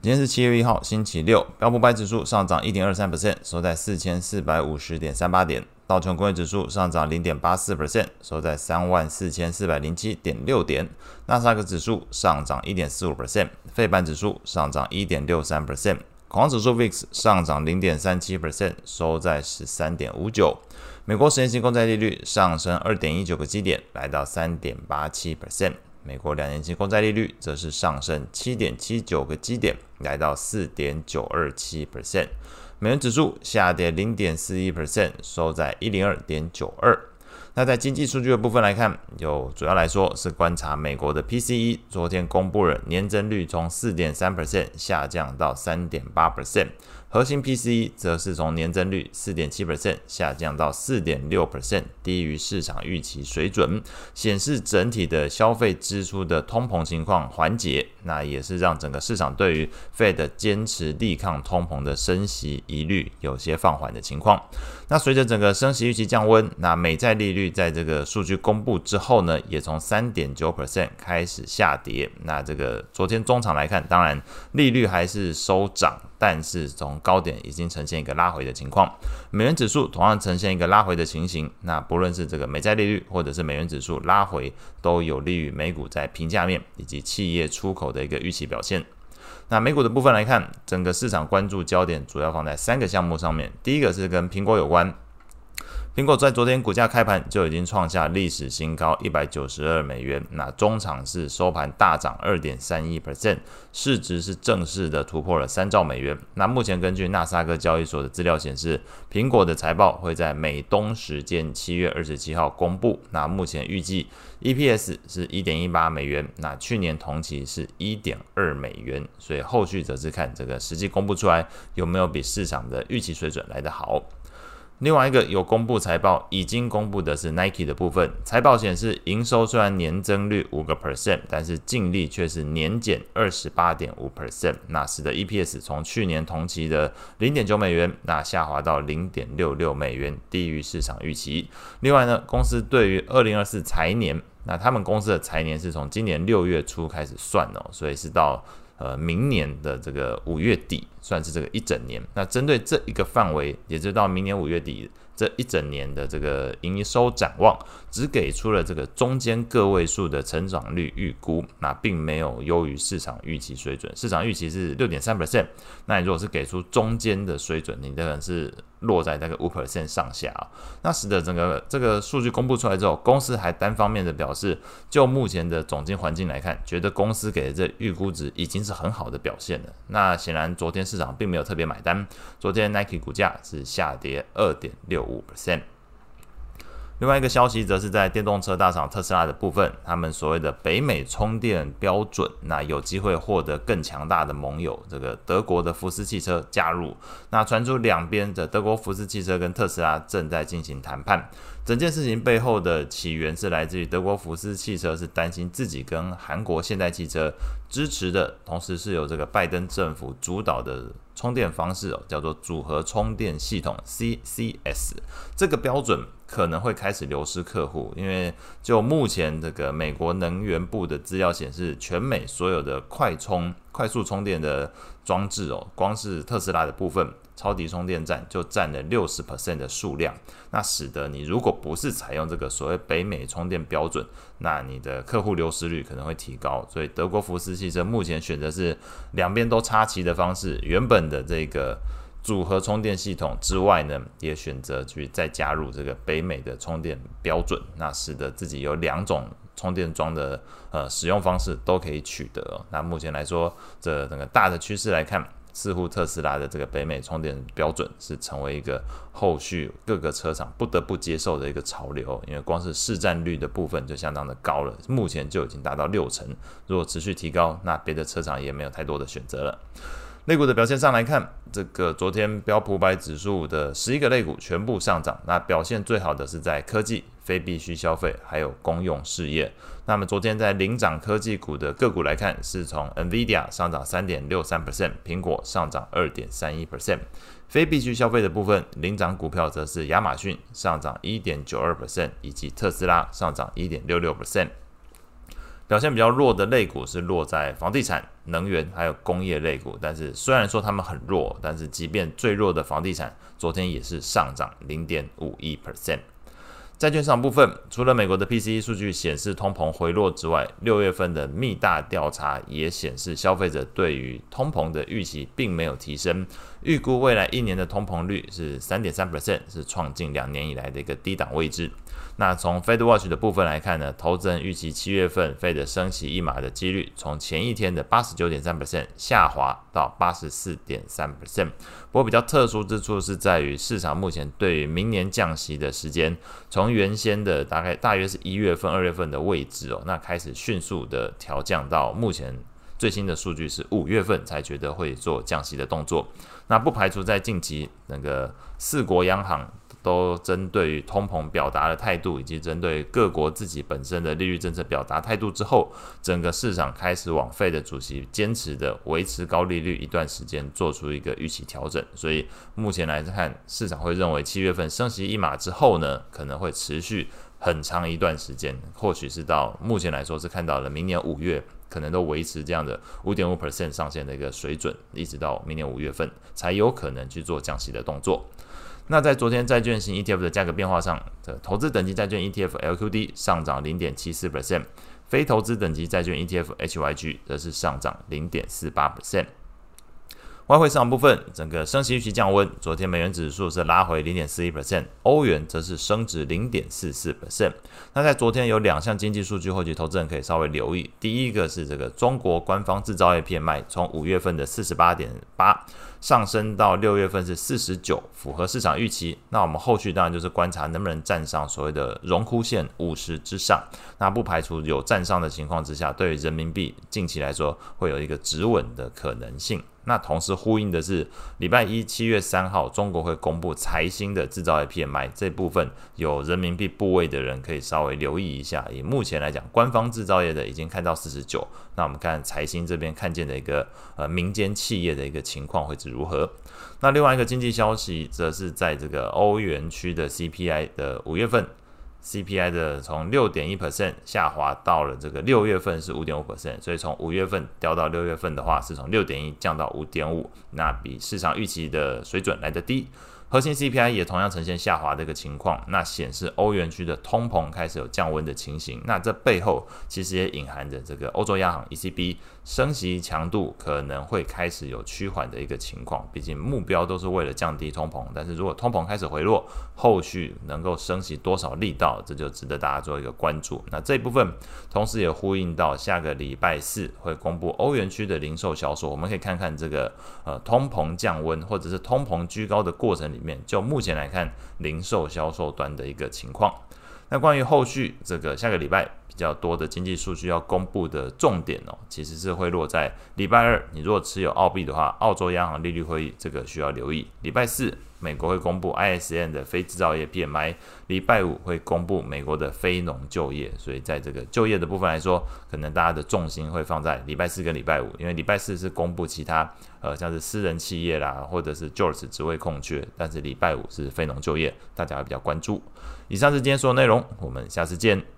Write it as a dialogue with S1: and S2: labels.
S1: 今天是七月一号，星期六。标普百指数上涨一点二三 percent，收在四千四百五十点三八点。道琼工业指数上涨零点八四 percent，收在三万四千四百零七点六点。纳斯达克指数上涨一点四五 percent，费半指数上涨一点六三 percent，恐慌指数 VIX 上涨零点三七 percent，收在十三点五九。美国十年期公债利率上升二点一九个基点，来到三点八七 percent。美国两年期公债利率则是上升七点七九个基点，来到四点九二七 percent。美元指数下跌零点四一 percent，收在一零二点九二。那在经济数据的部分来看，有主要来说是观察美国的 PCE，昨天公布了年增率从四点三 percent 下降到三点八 percent。核心 P C 则是从年增率四点七 percent 下降到四点六 percent，低于市场预期水准，显示整体的消费支出的通膨情况缓解，那也是让整个市场对于 Fed 坚持力抗通膨的升息疑虑有些放缓的情况。那随着整个升息预期降温，那美债利率在这个数据公布之后呢，也从三点九 percent 开始下跌。那这个昨天中场来看，当然利率还是收涨。但是从高点已经呈现一个拉回的情况，美元指数同样呈现一个拉回的情形。那不论是这个美债利率或者是美元指数拉回，都有利于美股在平价面以及企业出口的一个预期表现。那美股的部分来看，整个市场关注焦点主要放在三个项目上面，第一个是跟苹果有关。苹果在昨天股价开盘就已经创下历史新高一百九十二美元，那中场是收盘大涨二点三一 percent，市值是正式的突破了三兆美元。那目前根据纳斯达克交易所的资料显示，苹果的财报会在美东时间七月二十七号公布。那目前预计 EPS 是一点一八美元，那去年同期是一点二美元，所以后续则是看这个实际公布出来有没有比市场的预期水准来得好。另外一个有公布财报，已经公布的是 Nike 的部分。财报显示，营收虽然年增率五个 percent，但是净利却是年减二十八点五 percent，那使得 EPS 从去年同期的零点九美元，那下滑到零点六六美元，低于市场预期。另外呢，公司对于二零二四财年，那他们公司的财年是从今年六月初开始算哦，所以是到。呃，明年的这个五月底算是这个一整年。那针对这一个范围，也就到明年五月底这一整年的这个营收展望，只给出了这个中间个位数的成长率预估，那并没有优于市场预期水准。市场预期是六点三 percent，那你如果是给出中间的水准，你的是。落在那个五 percent 上下啊，那使得整个这个数据公布出来之后，公司还单方面的表示，就目前的总金环境来看，觉得公司给的这预估值已经是很好的表现了。那显然昨天市场并没有特别买单，昨天 Nike 股价是下跌二点六五 percent。另外一个消息则是在电动车大厂特斯拉的部分，他们所谓的北美充电标准，那有机会获得更强大的盟友，这个德国的福斯汽车加入。那传出两边的德国福斯汽车跟特斯拉正在进行谈判。整件事情背后的起源是来自于德国福斯汽车是担心自己跟韩国现代汽车支持的，同时是由这个拜登政府主导的。充电方式哦，叫做组合充电系统 （CCS）。这个标准可能会开始流失客户，因为就目前这个美国能源部的资料显示，全美所有的快充、快速充电的装置哦，光是特斯拉的部分。超级充电站就占了六十 percent 的数量，那使得你如果不是采用这个所谓北美充电标准，那你的客户流失率可能会提高。所以德国福斯汽车目前选择是两边都插旗的方式，原本的这个组合充电系统之外呢，也选择去再加入这个北美的充电标准，那使得自己有两种充电桩的呃使用方式都可以取得。那目前来说，这整个大的趋势来看。似乎特斯拉的这个北美充电标准是成为一个后续各个车厂不得不接受的一个潮流，因为光是市占率的部分就相当的高了，目前就已经达到六成。如果持续提高，那别的车厂也没有太多的选择了。类股的表现上来看，这个昨天标普五百指数的十一个类股全部上涨，那表现最好的是在科技、非必需消费还有公用事业。那么昨天在领涨科技股的个股来看，是从 NVIDIA 上涨三点六三 percent，苹果上涨二点三一 percent。非必需消费的部分，领涨股票则是亚马逊上涨一点九二 percent，以及特斯拉上涨一点六六 percent。表现比较弱的类股是落在房地产。能源还有工业类股。但是虽然说他们很弱，但是即便最弱的房地产，昨天也是上涨零点五一 percent。债券市场部分，除了美国的 PCE 数据显示通膨回落之外，六月份的密大调查也显示消费者对于通膨的预期并没有提升，预估未来一年的通膨率是三点三 percent，是创近两年以来的一个低档位置。那从 Fed Watch 的部分来看呢，投资人预期七月份 Fed 升息一码的几率，从前一天的八十九点三 percent 下滑到八十四点三 percent。不过比较特殊之处是在于市场目前对于明年降息的时间，从原先的大概大约是一月份、二月份的位置哦，那开始迅速的调降到目前最新的数据是五月份才觉得会做降息的动作。那不排除在近期那个四国央行。都针对于通膨表达的态度，以及针对各国自己本身的利率政策表达态度之后，整个市场开始往费的主席坚持的维持高利率一段时间做出一个预期调整。所以目前来看，市场会认为七月份升息一码之后呢，可能会持续很长一段时间，或许是到目前来说是看到了明年五月，可能都维持这样的五点五 percent 上限的一个水准，一直到明年五月份才有可能去做降息的动作。那在昨天债券型 ETF 的价格变化上，的投资等级债券 ETF LQD 上涨零点七四 percent，非投资等级债券 ETF HYG 则是上涨零点四八 percent。外汇市场部分，整个升息预期降温，昨天美元指数是拉回零点四一 percent，欧元则是升值零点四四 percent。那在昨天有两项经济数据，或许投资人可以稍微留意。第一个是这个中国官方制造业 PMI，从五月份的四十八点八上升到六月份是四十九，符合市场预期。那我们后续当然就是观察能不能站上所谓的荣枯线五十之上。那不排除有站上的情况之下，对于人民币近期来说会有一个止稳的可能性。那同时呼应的是，礼拜一七月三号，中国会公布财新的制造业 PMI 这部分，有人民币部位的人可以稍微留意一下。以目前来讲，官方制造业的已经看到四十九，那我们看财新这边看见的一个呃民间企业的一个情况会是如何？那另外一个经济消息，则是在这个欧元区的 CPI 的五月份。CPI 的从六点一 percent 下滑到了这个六月份是五点五 percent，所以从五月份掉到六月份的话，是从六点一降到五点五，那比市场预期的水准来得低。核心 CPI 也同样呈现下滑的一个情况，那显示欧元区的通膨开始有降温的情形。那这背后其实也隐含着这个欧洲央行 ECB 升息强度可能会开始有趋缓的一个情况。毕竟目标都是为了降低通膨，但是如果通膨开始回落，后续能够升息多少力道，这就值得大家做一个关注。那这一部分同时也呼应到下个礼拜四会公布欧元区的零售销售，我们可以看看这个呃通膨降温或者是通膨居高的过程里面，就目前来看，零售销售端的一个情况。那关于后续这个下个礼拜比较多的经济数据要公布的重点哦，其实是会落在礼拜二。你如果持有澳币的话，澳洲央行利率会议这个需要留意。礼拜四。美国会公布 ISM 的非制造业 PMI，礼拜五会公布美国的非农就业，所以在这个就业的部分来说，可能大家的重心会放在礼拜四跟礼拜五，因为礼拜四是公布其他呃像是私人企业啦，或者是 JOLTS 职位空缺，但是礼拜五是非农就业，大家会比较关注。以上是今天所有内容，我们下次见。